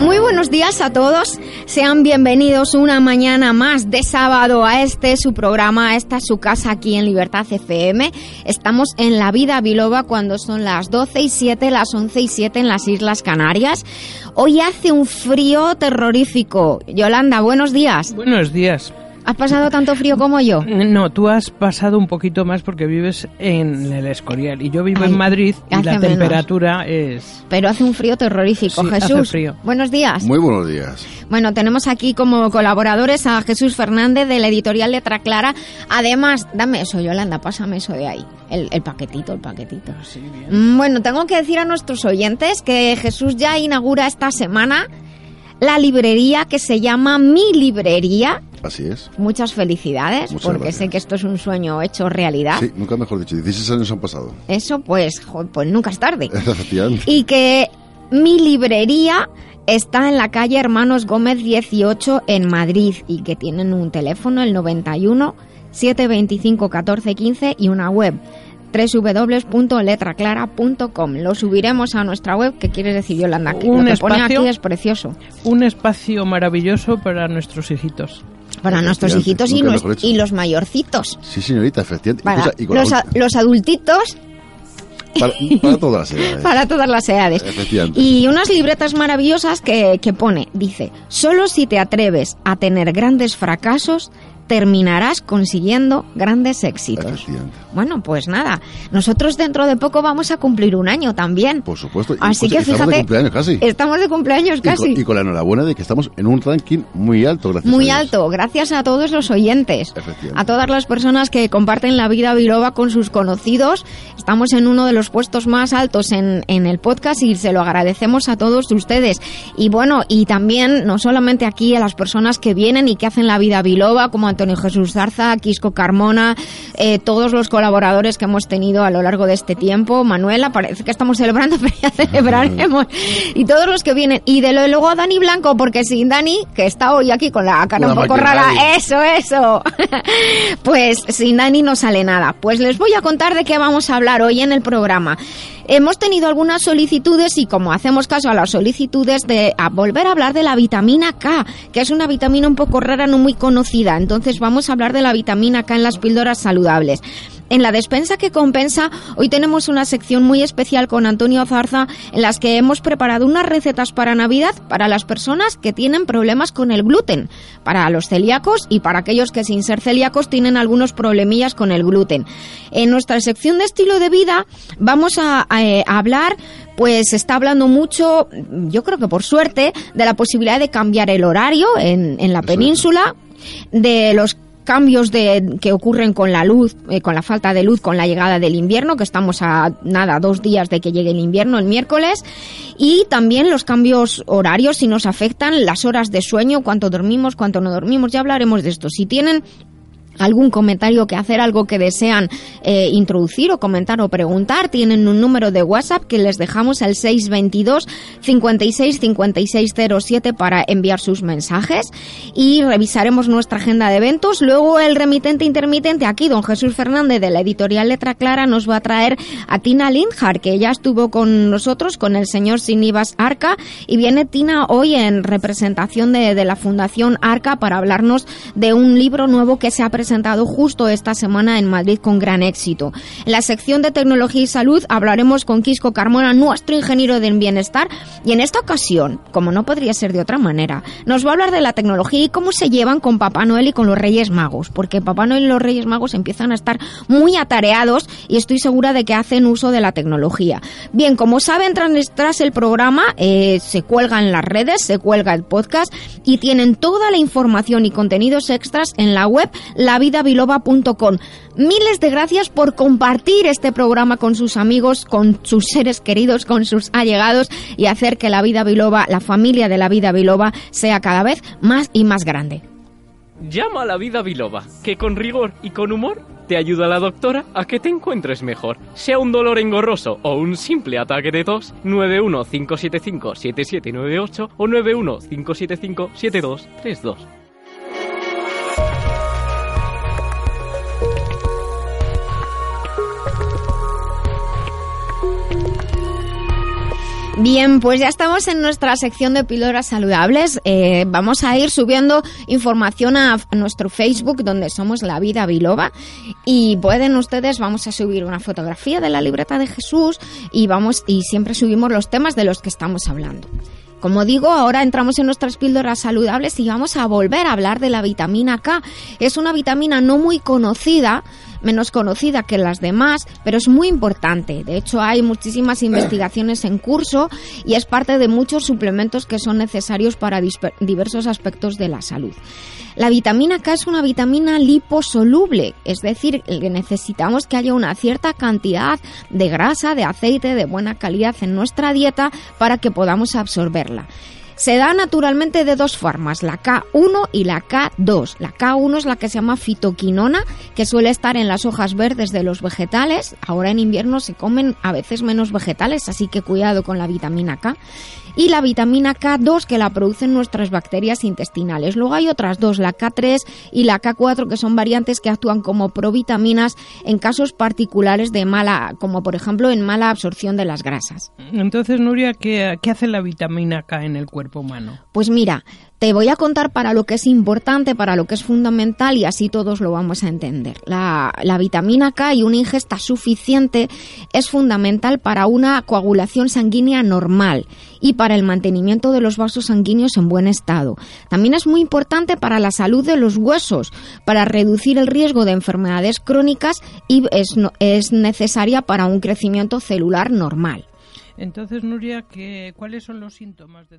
Muy buenos días a todos. Sean bienvenidos una mañana más de sábado a este su programa, a esta su casa aquí en Libertad FM. Estamos en la vida biloba cuando son las 12 y 7, las 11 y 7 en las Islas Canarias. Hoy hace un frío terrorífico. Yolanda, buenos días. Buenos días. ¿Has pasado tanto frío como yo? No, tú has pasado un poquito más porque vives en el Escorial y yo vivo en Madrid y la temperatura es... Pero hace un frío terrorífico. Jesús, buenos días. Muy buenos días. Bueno, tenemos aquí como colaboradores a Jesús Fernández de la editorial Letra Clara. Además, dame eso, Yolanda, pásame eso de ahí. El, paquetito, el paquetito. Sí, bien. Mm, bueno, tengo que decir a nuestros oyentes que Jesús ya inaugura esta semana la librería que se llama Mi Librería Así es. Muchas felicidades, porque sé que esto es un sueño hecho realidad. Sí, nunca mejor dicho, 16 años han pasado. Eso, pues, pues nunca es tarde. Y que mi librería está en la calle Hermanos Gómez 18 en Madrid y que tienen un teléfono, el 91 725 1415 y una web www.letraclara.com. Lo subiremos a nuestra web, que quiere decir Yolanda, que un lo que espacio, pone aquí es precioso. Un espacio maravilloso para nuestros hijitos. Para nuestros hijitos y, los, y los mayorcitos. Sí, señorita, efectivamente. Para y con los, a, los adultitos para, para, todas las edades. Para todas las edades. Y unas libretas maravillosas que, que pone, dice, solo si te atreves a tener grandes fracasos, terminarás consiguiendo grandes éxitos. Bueno, pues nada, nosotros dentro de poco vamos a cumplir un año también. Por supuesto. Así pues, que estamos fíjate, de cumpleaños casi. Estamos de cumpleaños casi. Y con, y con, la enhorabuena de que estamos en un ranking muy alto, gracias Muy a alto, gracias a todos los oyentes. A todas las personas que comparten la vida biloba con sus conocidos. Estamos en uno de los puestos más altos en, en el podcast y se lo agradecemos a todos ustedes. Y bueno, y también, no solamente aquí, a las personas que vienen y que hacen la vida biloba, como Antonio Jesús Zarza, Quisco Carmona, eh, todos los colaboradores que hemos tenido a lo largo de este tiempo. Manuela, parece que estamos celebrando, pero ya celebraremos. Y todos los que vienen. Y de luego a Dani Blanco, porque sin Dani, que está hoy aquí con la cara un poco rara, eso, eso. pues sin Dani no sale nada. Pues les voy a contar de qué vamos a hablar hoy en el programa. Hemos tenido algunas solicitudes y como hacemos caso a las solicitudes de a volver a hablar de la vitamina K, que es una vitamina un poco rara, no muy conocida. Entonces vamos a hablar de la vitamina K en las píldoras saludables. En la despensa que compensa, hoy tenemos una sección muy especial con Antonio Zarza en las que hemos preparado unas recetas para Navidad para las personas que tienen problemas con el gluten, para los celíacos y para aquellos que sin ser celíacos tienen algunos problemillas con el gluten. En nuestra sección de estilo de vida vamos a, a, a hablar pues está hablando mucho, yo creo que por suerte, de la posibilidad de cambiar el horario en, en la península, de los cambios de, que ocurren con la luz, eh, con la falta de luz, con la llegada del invierno, que estamos a nada, dos días de que llegue el invierno, el miércoles, y también los cambios horarios, si nos afectan, las horas de sueño, cuánto dormimos, cuánto no dormimos, ya hablaremos de esto. Si tienen algún comentario que hacer, algo que desean eh, introducir o comentar o preguntar, tienen un número de WhatsApp que les dejamos al 622 56 5607 para enviar sus mensajes y revisaremos nuestra agenda de eventos. Luego el remitente intermitente aquí, don Jesús Fernández de la editorial Letra Clara, nos va a traer a Tina Lindhar, que ya estuvo con nosotros, con el señor Sinibas Arca, y viene Tina hoy en representación de, de la Fundación Arca para hablarnos de un libro nuevo que se ha presentado justo esta semana en Madrid con gran éxito. En la sección de tecnología y salud hablaremos con Quisco Carmona, nuestro ingeniero del bienestar, y en esta ocasión, como no podría ser de otra manera, nos va a hablar de la tecnología y cómo se llevan con Papá Noel y con los Reyes Magos, porque Papá Noel y los Reyes Magos empiezan a estar muy atareados y estoy segura de que hacen uso de la tecnología. Bien, como saben, tras, el programa eh, se cuelga en las redes, se cuelga el podcast y tienen toda la información y contenidos extras en la web lavidabiloba.com. Miles de gracias por compartir este programa con sus amigos, con sus seres queridos, con sus allegados y hacer que la vida biloba, la familia de la vida biloba, sea cada vez más y más grande. Llama a la vida biloba, que con rigor y con humor te ayuda la doctora a que te encuentres mejor. Sea un dolor engorroso o un simple ataque de tos, 915757798 o 915757232. Bien, pues ya estamos en nuestra sección de píldoras saludables. Eh, vamos a ir subiendo información a, nuestro Facebook, donde somos La Vida Biloba. Y pueden ustedes, vamos a subir una fotografía de la libreta de Jesús y vamos y siempre subimos los temas de los que estamos hablando. Como digo, ahora entramos en nuestras píldoras saludables y vamos a volver a hablar de la vitamina K. Es una vitamina no muy conocida, menos conocida que las demás, pero es muy importante. De hecho, hay muchísimas investigaciones en curso y es parte de muchos suplementos que son necesarios para diversos aspectos de la salud. La vitamina K es una vitamina liposoluble, es decir, necesitamos que haya una cierta cantidad de grasa, de aceite de buena calidad en nuestra dieta para que podamos absorberla. Se da naturalmente de dos formas, la K1 y la K2. La K1 es la que se llama fitoquinona, que suele estar en las hojas verdes de los vegetales. Ahora en invierno se comen a veces menos vegetales, así que cuidado con la vitamina K y la vitamina K2 que la producen nuestras bacterias intestinales. Luego hay otras dos, la K3 y la K4 que son variantes que actúan como provitaminas en casos particulares de mala, como por ejemplo en mala absorción de las grasas. Entonces, Nuria, ¿qué, qué hace la vitamina K en el cuerpo humano? Pues mira, te voy a contar para lo que es importante, para lo que es fundamental y así todos lo vamos a entender. La, vitamina K y una ingesta suficiente es fundamental para una coagulación sanguínea normal y para el mantenimiento de los vasos sanguíneos en buen estado. También es muy importante para la salud de los huesos, para reducir el riesgo de enfermedades crónicas y es, es necesaria para un crecimiento celular normal. Entonces, Nuria, ¿cuáles son los síntomas de?